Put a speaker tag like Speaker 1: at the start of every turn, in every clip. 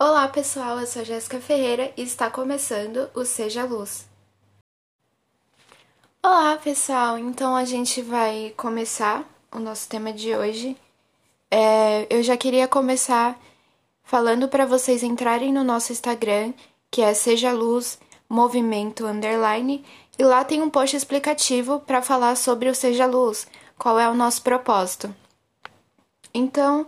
Speaker 1: Olá pessoal, eu sou Jéssica Ferreira e está começando o Seja Luz. Olá pessoal, então a gente vai começar o nosso tema de hoje. É, eu já queria começar falando para vocês entrarem no nosso Instagram, que é Seja Luz Movimento Underline, e lá tem um post explicativo para falar sobre o Seja Luz, qual é o nosso propósito. Então,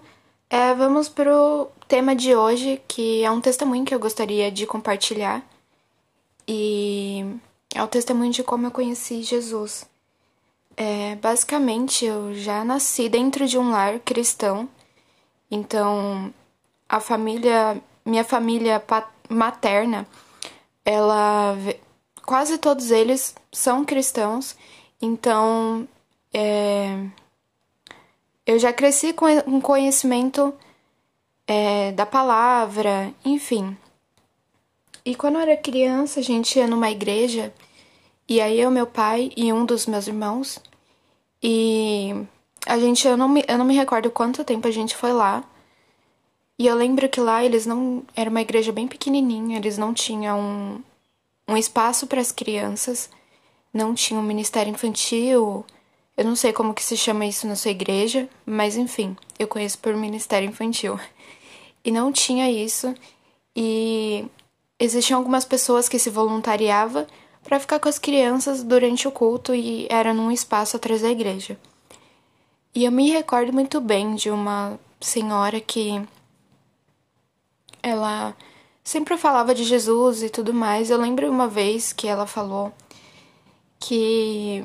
Speaker 1: é, vamos pro tema de hoje, que é um testemunho que eu gostaria de compartilhar. E é o testemunho de como eu conheci Jesus. É, basicamente, eu já nasci dentro de um lar cristão. Então, a família, minha família materna, ela quase todos eles são cristãos. Então, é, eu já cresci com um conhecimento é, da palavra, enfim. E quando eu era criança, a gente ia numa igreja, e aí eu, meu pai e um dos meus irmãos, e a gente, eu não me, eu não me recordo quanto tempo a gente foi lá, e eu lembro que lá eles não. Era uma igreja bem pequenininha, eles não tinham um, um espaço para as crianças, não tinham um ministério infantil eu não sei como que se chama isso na sua igreja, mas enfim, eu conheço por ministério infantil. E não tinha isso e existiam algumas pessoas que se voluntariavam para ficar com as crianças durante o culto e era num espaço atrás da igreja. E eu me recordo muito bem de uma senhora que ela sempre falava de Jesus e tudo mais. Eu lembro uma vez que ela falou que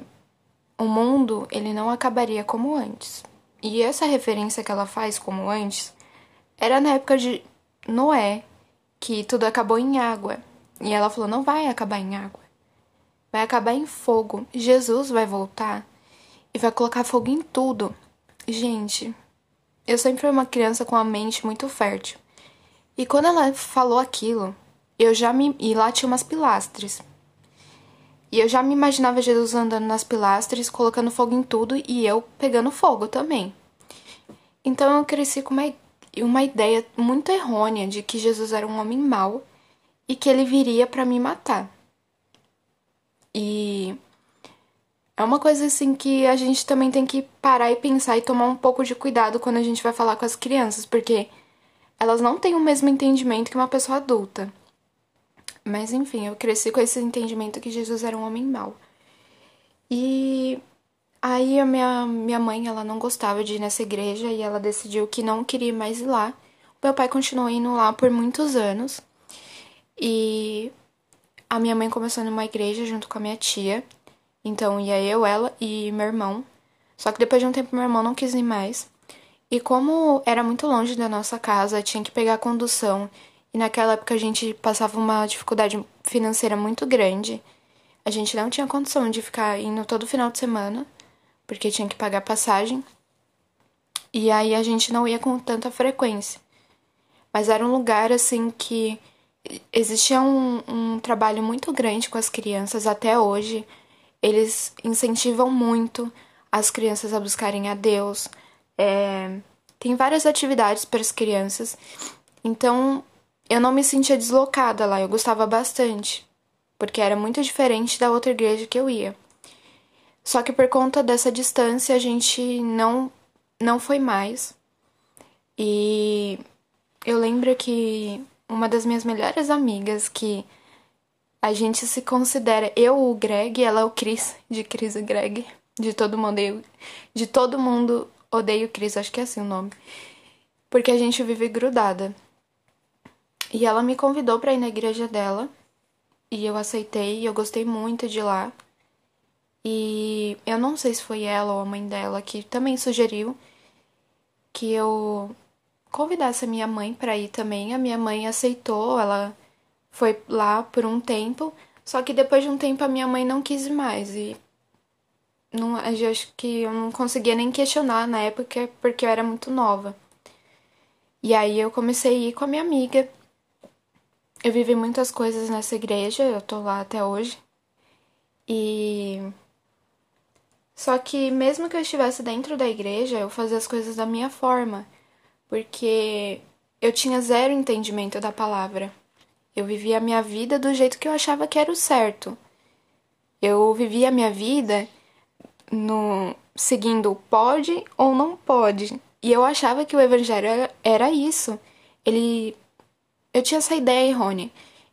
Speaker 1: o mundo ele não acabaria como antes. E essa referência que ela faz como antes era na época de Noé, que tudo acabou em água. E ela falou: não vai acabar em água, vai acabar em fogo. Jesus vai voltar e vai colocar fogo em tudo. Gente, eu sempre fui uma criança com a mente muito fértil. E quando ela falou aquilo, eu já me. E lá tinha umas pilastras. E eu já me imaginava Jesus andando nas pilastras, colocando fogo em tudo e eu pegando fogo também. Então eu cresci com uma, uma ideia muito errônea de que Jesus era um homem mau e que ele viria para me matar. E é uma coisa assim que a gente também tem que parar e pensar e tomar um pouco de cuidado quando a gente vai falar com as crianças, porque elas não têm o mesmo entendimento que uma pessoa adulta. Mas enfim, eu cresci com esse entendimento que Jesus era um homem mau. E aí a minha, minha mãe, ela não gostava de ir nessa igreja e ela decidiu que não queria mais ir lá. Meu pai continuou indo lá por muitos anos. E a minha mãe começou numa igreja junto com a minha tia. Então ia eu, ela e meu irmão. Só que depois de um tempo meu irmão não quis ir mais. E como era muito longe da nossa casa, tinha que pegar a condução e naquela época a gente passava uma dificuldade financeira muito grande. A gente não tinha condição de ficar indo todo final de semana, porque tinha que pagar passagem. E aí a gente não ia com tanta frequência. Mas era um lugar assim que existia um, um trabalho muito grande com as crianças até hoje. Eles incentivam muito as crianças a buscarem a Deus. É, tem várias atividades para as crianças. Então, eu não me sentia deslocada lá, eu gostava bastante, porque era muito diferente da outra igreja que eu ia. Só que por conta dessa distância a gente não não foi mais. E eu lembro que uma das minhas melhores amigas que a gente se considera eu o Greg, ela é o Chris, de Chris e Greg, de todo mundo eu, de todo mundo odeio Chris, acho que é assim o nome. Porque a gente vive grudada. E ela me convidou para ir na igreja dela. E eu aceitei, e eu gostei muito de lá. E eu não sei se foi ela ou a mãe dela que também sugeriu que eu convidasse a minha mãe para ir também. A minha mãe aceitou, ela foi lá por um tempo, só que depois de um tempo a minha mãe não quis mais e não, eu acho que eu não conseguia nem questionar na época porque eu era muito nova. E aí eu comecei a ir com a minha amiga eu vivi muitas coisas nessa igreja, eu tô lá até hoje. E. Só que, mesmo que eu estivesse dentro da igreja, eu fazia as coisas da minha forma. Porque eu tinha zero entendimento da palavra. Eu vivia a minha vida do jeito que eu achava que era o certo. Eu vivia a minha vida no seguindo o pode ou não pode. E eu achava que o evangelho era, era isso. Ele eu tinha essa ideia errônea.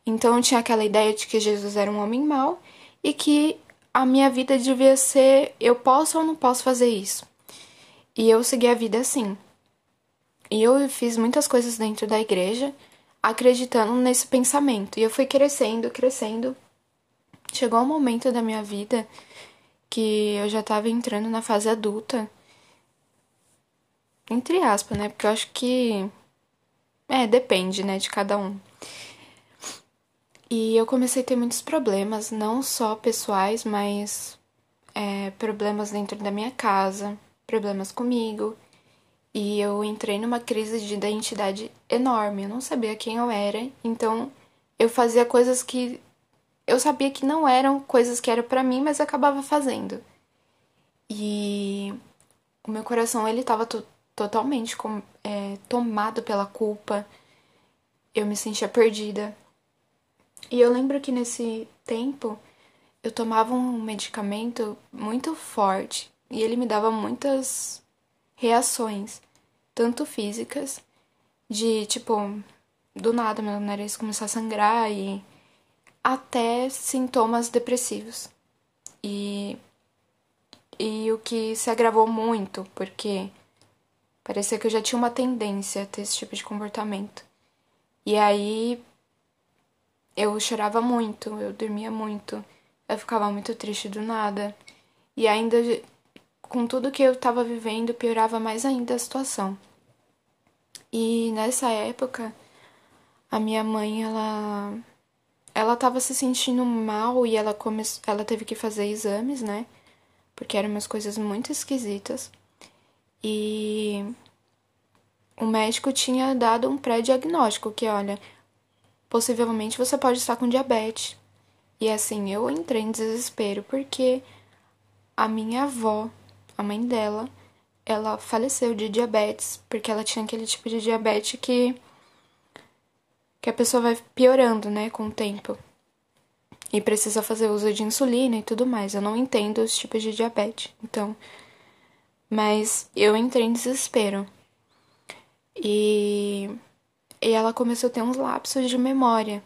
Speaker 1: Então eu tinha aquela ideia de que Jesus era um homem mau e que a minha vida devia ser eu posso ou não posso fazer isso. E eu segui a vida assim. E eu fiz muitas coisas dentro da igreja acreditando nesse pensamento. E eu fui crescendo, crescendo. Chegou um momento da minha vida que eu já estava entrando na fase adulta. Entre aspas, né? Porque eu acho que. É, depende, né, de cada um. E eu comecei a ter muitos problemas, não só pessoais, mas é, problemas dentro da minha casa, problemas comigo. E eu entrei numa crise de identidade enorme. Eu não sabia quem eu era, então eu fazia coisas que eu sabia que não eram coisas que eram para mim, mas acabava fazendo. E o meu coração ele estava totalmente com, é, tomado pela culpa. Eu me sentia perdida. E eu lembro que nesse tempo eu tomava um medicamento muito forte e ele me dava muitas reações, tanto físicas, de tipo, do nada meu nariz começar a sangrar e até sintomas depressivos. E e o que se agravou muito, porque parecia que eu já tinha uma tendência a ter esse tipo de comportamento. E aí eu chorava muito, eu dormia muito, eu ficava muito triste do nada. E ainda com tudo que eu estava vivendo, piorava mais ainda a situação. E nessa época, a minha mãe, ela ela estava se sentindo mal e ela come... ela teve que fazer exames, né? Porque eram umas coisas muito esquisitas. E o médico tinha dado um pré-diagnóstico que, olha, possivelmente você pode estar com diabetes. E assim, eu entrei em desespero porque a minha avó, a mãe dela, ela faleceu de diabetes, porque ela tinha aquele tipo de diabetes que que a pessoa vai piorando, né, com o tempo. E precisa fazer uso de insulina e tudo mais. Eu não entendo os tipos de diabetes, então, mas eu entrei em desespero. E e ela começou a ter uns lapsos de memória.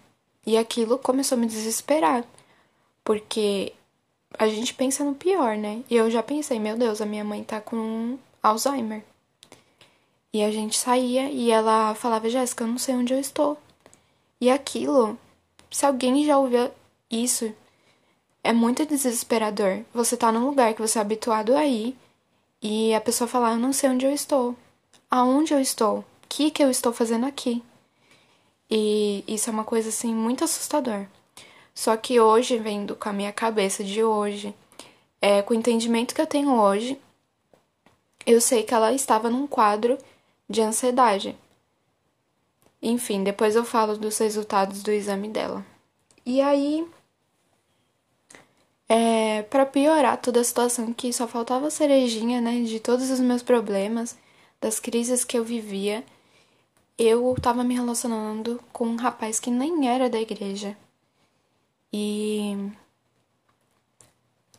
Speaker 1: E aquilo começou a me desesperar. Porque a gente pensa no pior, né? E eu já pensei, meu Deus, a minha mãe tá com Alzheimer. E a gente saía e ela falava, Jéssica, eu não sei onde eu estou. E aquilo, se alguém já ouviu isso, é muito desesperador. Você tá num lugar que você é habituado a ir e a pessoa falar, eu não sei onde eu estou. Aonde eu estou? Que que eu estou fazendo aqui? E isso é uma coisa assim muito assustador. Só que hoje, vendo com a minha cabeça de hoje, é, com o entendimento que eu tenho hoje, eu sei que ela estava num quadro de ansiedade. Enfim, depois eu falo dos resultados do exame dela. E aí, é, para piorar toda a situação, que só faltava cerejinha, né, de todos os meus problemas, das crises que eu vivia, eu tava me relacionando com um rapaz que nem era da igreja. E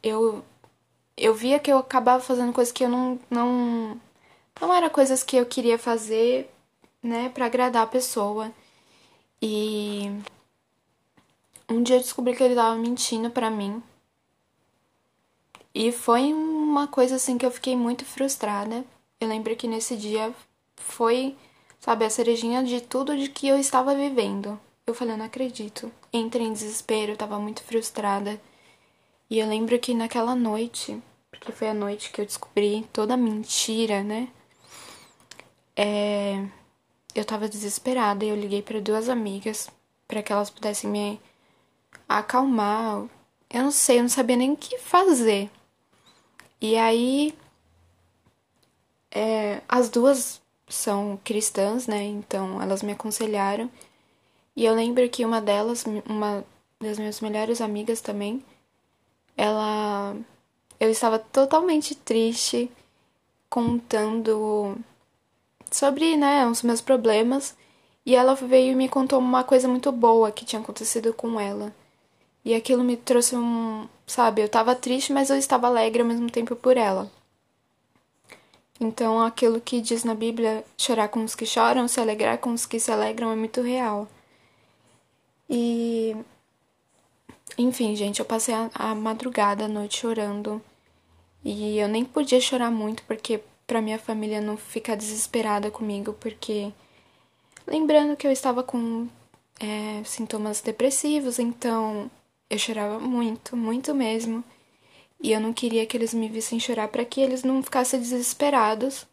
Speaker 1: eu eu via que eu acabava fazendo coisas que eu não não não era coisas que eu queria fazer, né, para agradar a pessoa. E um dia eu descobri que ele tava mentindo para mim. E foi uma coisa assim que eu fiquei muito frustrada. Eu lembro que nesse dia foi Sabe, a cerejinha de tudo de que eu estava vivendo. Eu falei, eu não acredito. Entrei em desespero, eu tava muito frustrada. E eu lembro que naquela noite, porque foi a noite que eu descobri toda a mentira, né? É, eu tava desesperada e eu liguei para duas amigas para que elas pudessem me acalmar. Eu não sei, eu não sabia nem o que fazer. E aí, é, as duas são cristãs, né? Então elas me aconselharam. E eu lembro que uma delas, uma das minhas melhores amigas também, ela. Eu estava totalmente triste, contando sobre, né, os meus problemas. E ela veio e me contou uma coisa muito boa que tinha acontecido com ela. E aquilo me trouxe um. Sabe, eu tava triste, mas eu estava alegre ao mesmo tempo por ela. Então, aquilo que diz na Bíblia, chorar com os que choram, se alegrar com os que se alegram, é muito real. E. Enfim, gente, eu passei a, a madrugada, a noite chorando. E eu nem podia chorar muito, porque pra minha família não ficar desesperada comigo, porque. Lembrando que eu estava com é, sintomas depressivos, então eu chorava muito, muito mesmo. E eu não queria que eles me vissem chorar para que eles não ficassem desesperados.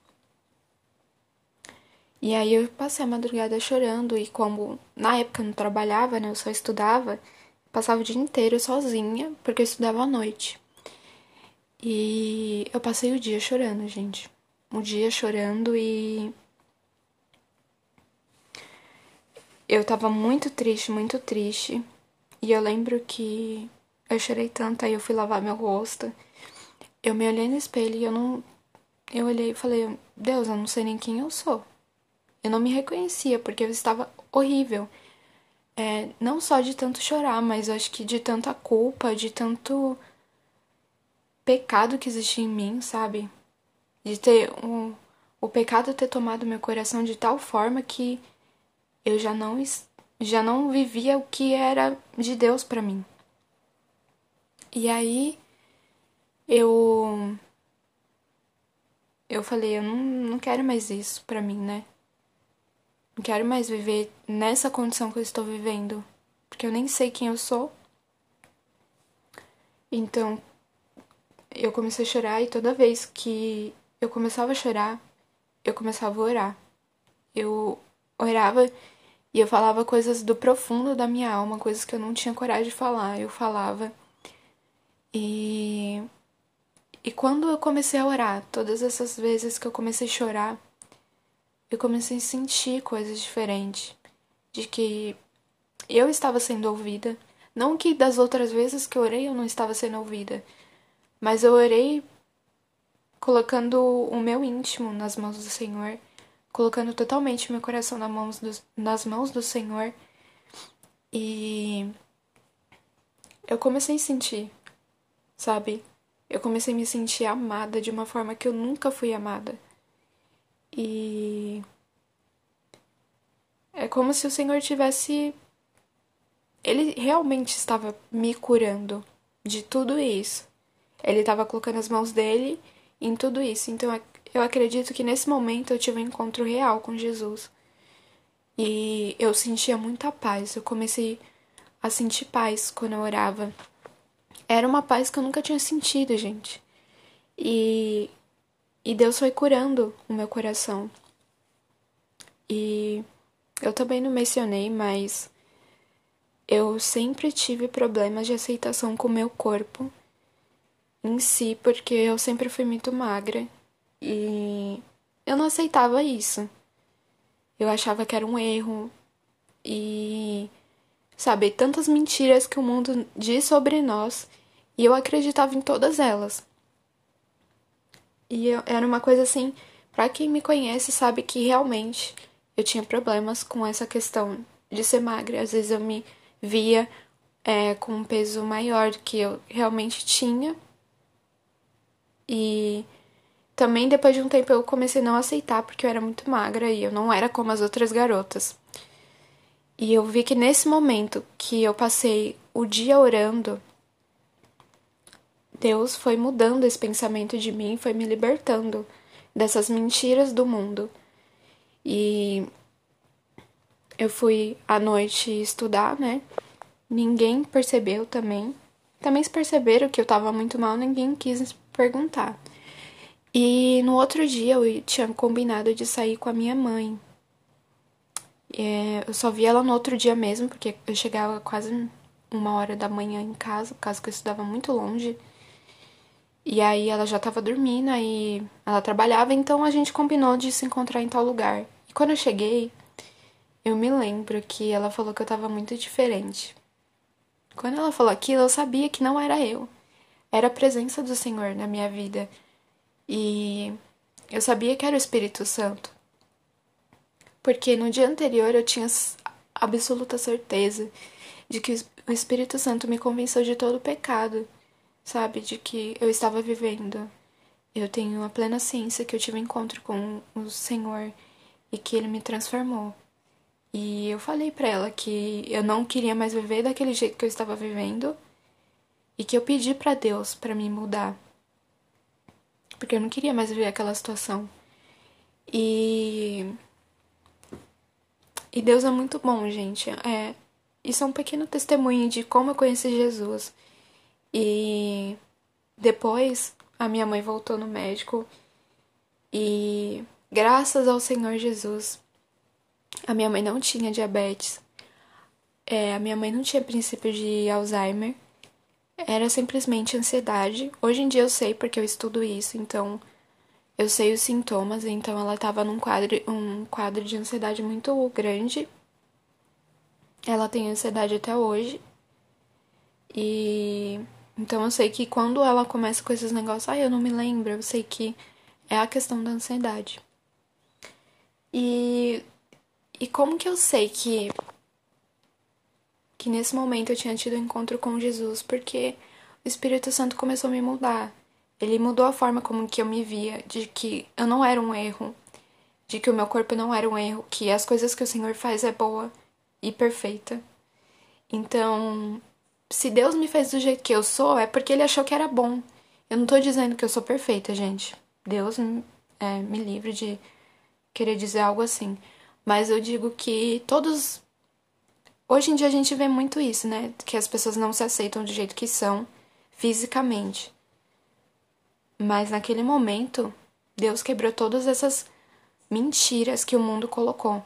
Speaker 1: E aí eu passei a madrugada chorando e como na época eu não trabalhava, né, eu só estudava, passava o dia inteiro sozinha, porque eu estudava à noite. E eu passei o dia chorando, gente. Um dia chorando e eu tava muito triste, muito triste. E eu lembro que eu chorei tanto, aí eu fui lavar meu rosto. Eu me olhei no espelho e eu não. Eu olhei e falei, Deus, eu não sei nem quem eu sou. Eu não me reconhecia, porque eu estava horrível. É, não só de tanto chorar, mas acho que de tanta culpa, de tanto pecado que existia em mim, sabe? De ter um, o pecado ter tomado meu coração de tal forma que eu já não já não vivia o que era de Deus para mim. E aí eu eu falei, eu não, não quero mais isso para mim, né? Não quero mais viver nessa condição que eu estou vivendo, porque eu nem sei quem eu sou. Então, eu comecei a chorar e toda vez que eu começava a chorar, eu começava a orar. Eu orava e eu falava coisas do profundo da minha alma, coisas que eu não tinha coragem de falar. Eu falava. E. E quando eu comecei a orar, todas essas vezes que eu comecei a chorar, eu comecei a sentir coisas diferentes. De que eu estava sendo ouvida. Não que das outras vezes que eu orei eu não estava sendo ouvida. Mas eu orei colocando o meu íntimo nas mãos do Senhor colocando totalmente meu coração nas mãos do, nas mãos do Senhor. E eu comecei a sentir, sabe? Eu comecei a me sentir amada de uma forma que eu nunca fui amada. E é como se o Senhor tivesse ele realmente estava me curando de tudo isso. Ele estava colocando as mãos dele em tudo isso. Então eu acredito que nesse momento eu tive um encontro real com Jesus. E eu sentia muita paz. Eu comecei a sentir paz quando eu orava. Era uma paz que eu nunca tinha sentido, gente. E, e Deus foi curando o meu coração. E eu também não mencionei, mas eu sempre tive problemas de aceitação com o meu corpo em si, porque eu sempre fui muito magra e eu não aceitava isso. Eu achava que era um erro. E, sabe, tantas mentiras que o mundo diz sobre nós. E eu acreditava em todas elas. E eu, era uma coisa assim, para quem me conhece sabe que realmente eu tinha problemas com essa questão de ser magra. Às vezes eu me via é, com um peso maior do que eu realmente tinha. E também depois de um tempo eu comecei a não aceitar porque eu era muito magra e eu não era como as outras garotas. E eu vi que nesse momento que eu passei o dia orando, Deus foi mudando esse pensamento de mim, foi me libertando dessas mentiras do mundo. E eu fui à noite estudar, né? Ninguém percebeu também. Também se perceberam que eu tava muito mal, ninguém quis perguntar. E no outro dia eu tinha combinado de sair com a minha mãe. É, eu só vi ela no outro dia mesmo, porque eu chegava quase uma hora da manhã em casa, por causa que eu estudava muito longe. E aí ela já tava dormindo, aí ela trabalhava, então a gente combinou de se encontrar em tal lugar. E quando eu cheguei, eu me lembro que ela falou que eu tava muito diferente. Quando ela falou aquilo, eu sabia que não era eu. Era a presença do Senhor na minha vida. E eu sabia que era o Espírito Santo. Porque no dia anterior eu tinha absoluta certeza de que o Espírito Santo me convenceu de todo o pecado, sabe? De que eu estava vivendo. Eu tenho a plena ciência que eu tive um encontro com o Senhor e que ele me transformou. E eu falei para ela que eu não queria mais viver daquele jeito que eu estava vivendo e que eu pedi para Deus para me mudar. Porque eu não queria mais viver aquela situação. E e Deus é muito bom, gente. É, isso é um pequeno testemunho de como eu conheci Jesus. E depois a minha mãe voltou no médico e graças ao Senhor Jesus, a minha mãe não tinha diabetes. É, a minha mãe não tinha princípio de Alzheimer. Era simplesmente ansiedade. Hoje em dia eu sei porque eu estudo isso, então eu sei os sintomas. Então ela estava num quadro, um quadro de ansiedade muito grande. Ela tem ansiedade até hoje. E então eu sei que quando ela começa com esses negócios, ah, eu não me lembro, eu sei que é a questão da ansiedade. E e como que eu sei que que nesse momento eu tinha tido um encontro com Jesus? Porque o Espírito Santo começou a me mudar. Ele mudou a forma como que eu me via, de que eu não era um erro, de que o meu corpo não era um erro, que as coisas que o Senhor faz é boa e perfeita. Então, se Deus me fez do jeito que eu sou, é porque ele achou que era bom. Eu não tô dizendo que eu sou perfeita, gente. Deus é, me livre de querer dizer algo assim. Mas eu digo que todos. Hoje em dia a gente vê muito isso, né? Que as pessoas não se aceitam do jeito que são fisicamente. Mas naquele momento, Deus quebrou todas essas mentiras que o mundo colocou.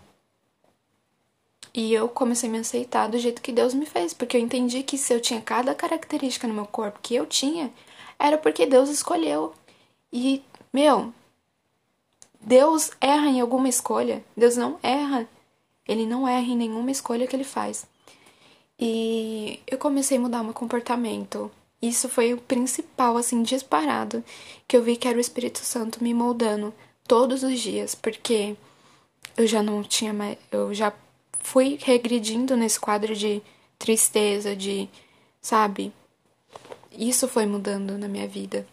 Speaker 1: E eu comecei a me aceitar do jeito que Deus me fez, porque eu entendi que se eu tinha cada característica no meu corpo que eu tinha, era porque Deus escolheu. E, meu, Deus erra em alguma escolha? Deus não erra. Ele não erra em nenhuma escolha que ele faz. E eu comecei a mudar meu comportamento. Isso foi o principal, assim, disparado, que eu vi que era o Espírito Santo me moldando todos os dias, porque eu já não tinha mais. Eu já fui regredindo nesse quadro de tristeza, de. Sabe? Isso foi mudando na minha vida.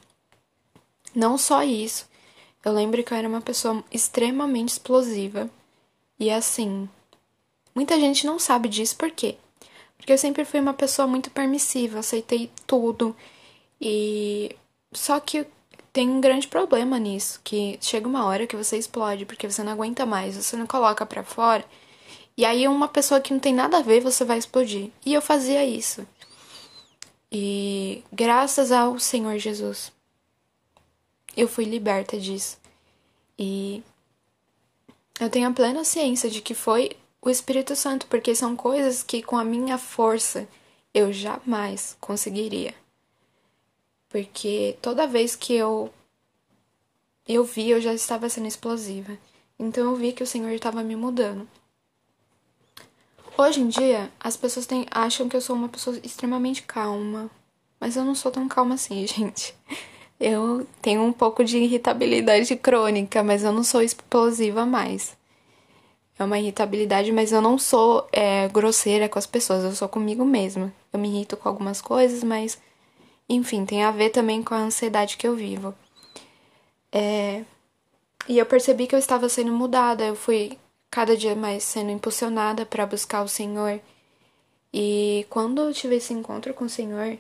Speaker 1: Não só isso. Eu lembro que eu era uma pessoa extremamente explosiva. E assim. Muita gente não sabe disso por quê? Porque eu sempre fui uma pessoa muito permissiva, aceitei tudo. E. Só que tem um grande problema nisso, que chega uma hora que você explode porque você não aguenta mais, você não coloca para fora e aí uma pessoa que não tem nada a ver, você vai explodir. E eu fazia isso. E graças ao Senhor Jesus, eu fui liberta disso. E eu tenho a plena ciência de que foi o Espírito Santo, porque são coisas que com a minha força eu jamais conseguiria. Porque toda vez que eu eu vi, eu já estava sendo explosiva. Então eu vi que o Senhor estava me mudando. Hoje em dia, as pessoas têm, acham que eu sou uma pessoa extremamente calma. Mas eu não sou tão calma assim, gente. Eu tenho um pouco de irritabilidade crônica, mas eu não sou explosiva mais. É uma irritabilidade, mas eu não sou é, grosseira com as pessoas, eu sou comigo mesma. Eu me irrito com algumas coisas, mas enfim, tem a ver também com a ansiedade que eu vivo. É... E eu percebi que eu estava sendo mudada, eu fui cada dia mais sendo impulsionada para buscar o Senhor. E quando eu tive esse encontro com o Senhor,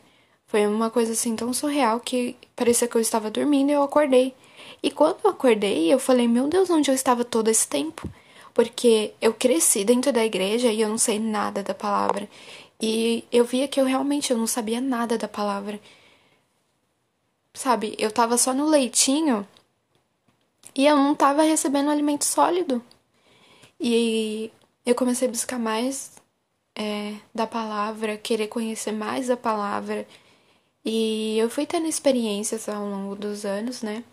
Speaker 1: foi uma coisa assim tão surreal que parecia que eu estava dormindo e eu acordei. E quando eu acordei, eu falei: "Meu Deus, onde eu estava todo esse tempo?" Porque eu cresci dentro da igreja e eu não sei nada da palavra. E eu via que eu realmente eu não sabia nada da palavra. Sabe, eu tava só no leitinho e eu não tava recebendo alimento sólido. E eu comecei a buscar mais é, da palavra, querer conhecer mais a palavra. E eu fui tendo experiências ao longo dos anos, né?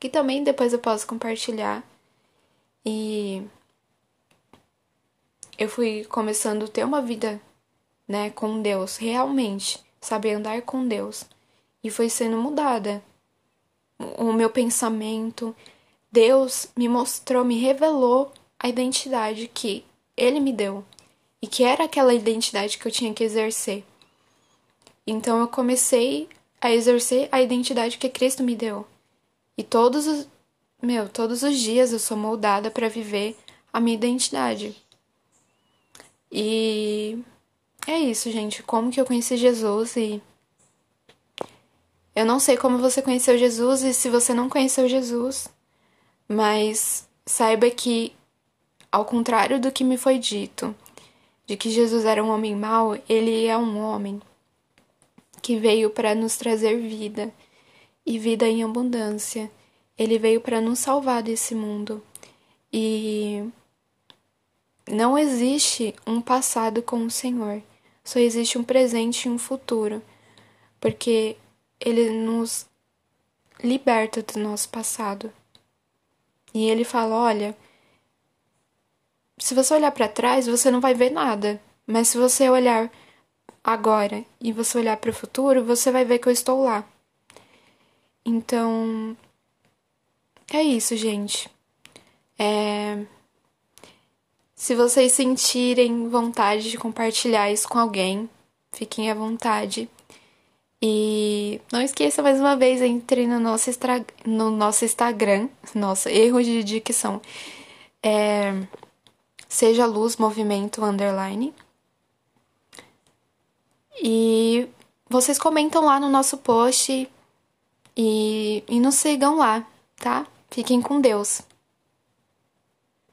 Speaker 1: Que também depois eu posso compartilhar. E eu fui começando a ter uma vida, né, com Deus, realmente, saber andar com Deus. E foi sendo mudada. O meu pensamento, Deus me mostrou, me revelou a identidade que ele me deu e que era aquela identidade que eu tinha que exercer. Então eu comecei a exercer a identidade que Cristo me deu. E todos os meu, todos os dias eu sou moldada para viver a minha identidade. E é isso, gente. Como que eu conheci Jesus e eu não sei como você conheceu Jesus e se você não conheceu Jesus, mas saiba que ao contrário do que me foi dito, de que Jesus era um homem mau, ele é um homem que veio para nos trazer vida e vida em abundância. Ele veio para nos salvar desse mundo. E não existe um passado com o Senhor, só existe um presente e um futuro, porque Ele nos liberta do nosso passado. E Ele fala: olha, se você olhar para trás, você não vai ver nada, mas se você olhar agora e você olhar para o futuro, você vai ver que eu estou lá. Então, é isso, gente. É. Se vocês sentirem vontade de compartilhar isso com alguém, fiquem à vontade. E não esqueça mais uma vez, entre no nosso, extra... no nosso Instagram. Nossa, erro de dicção. É... Seja Luz Movimento Underline. E vocês comentam lá no nosso post e, e nos sigam lá, tá? Fiquem com Deus.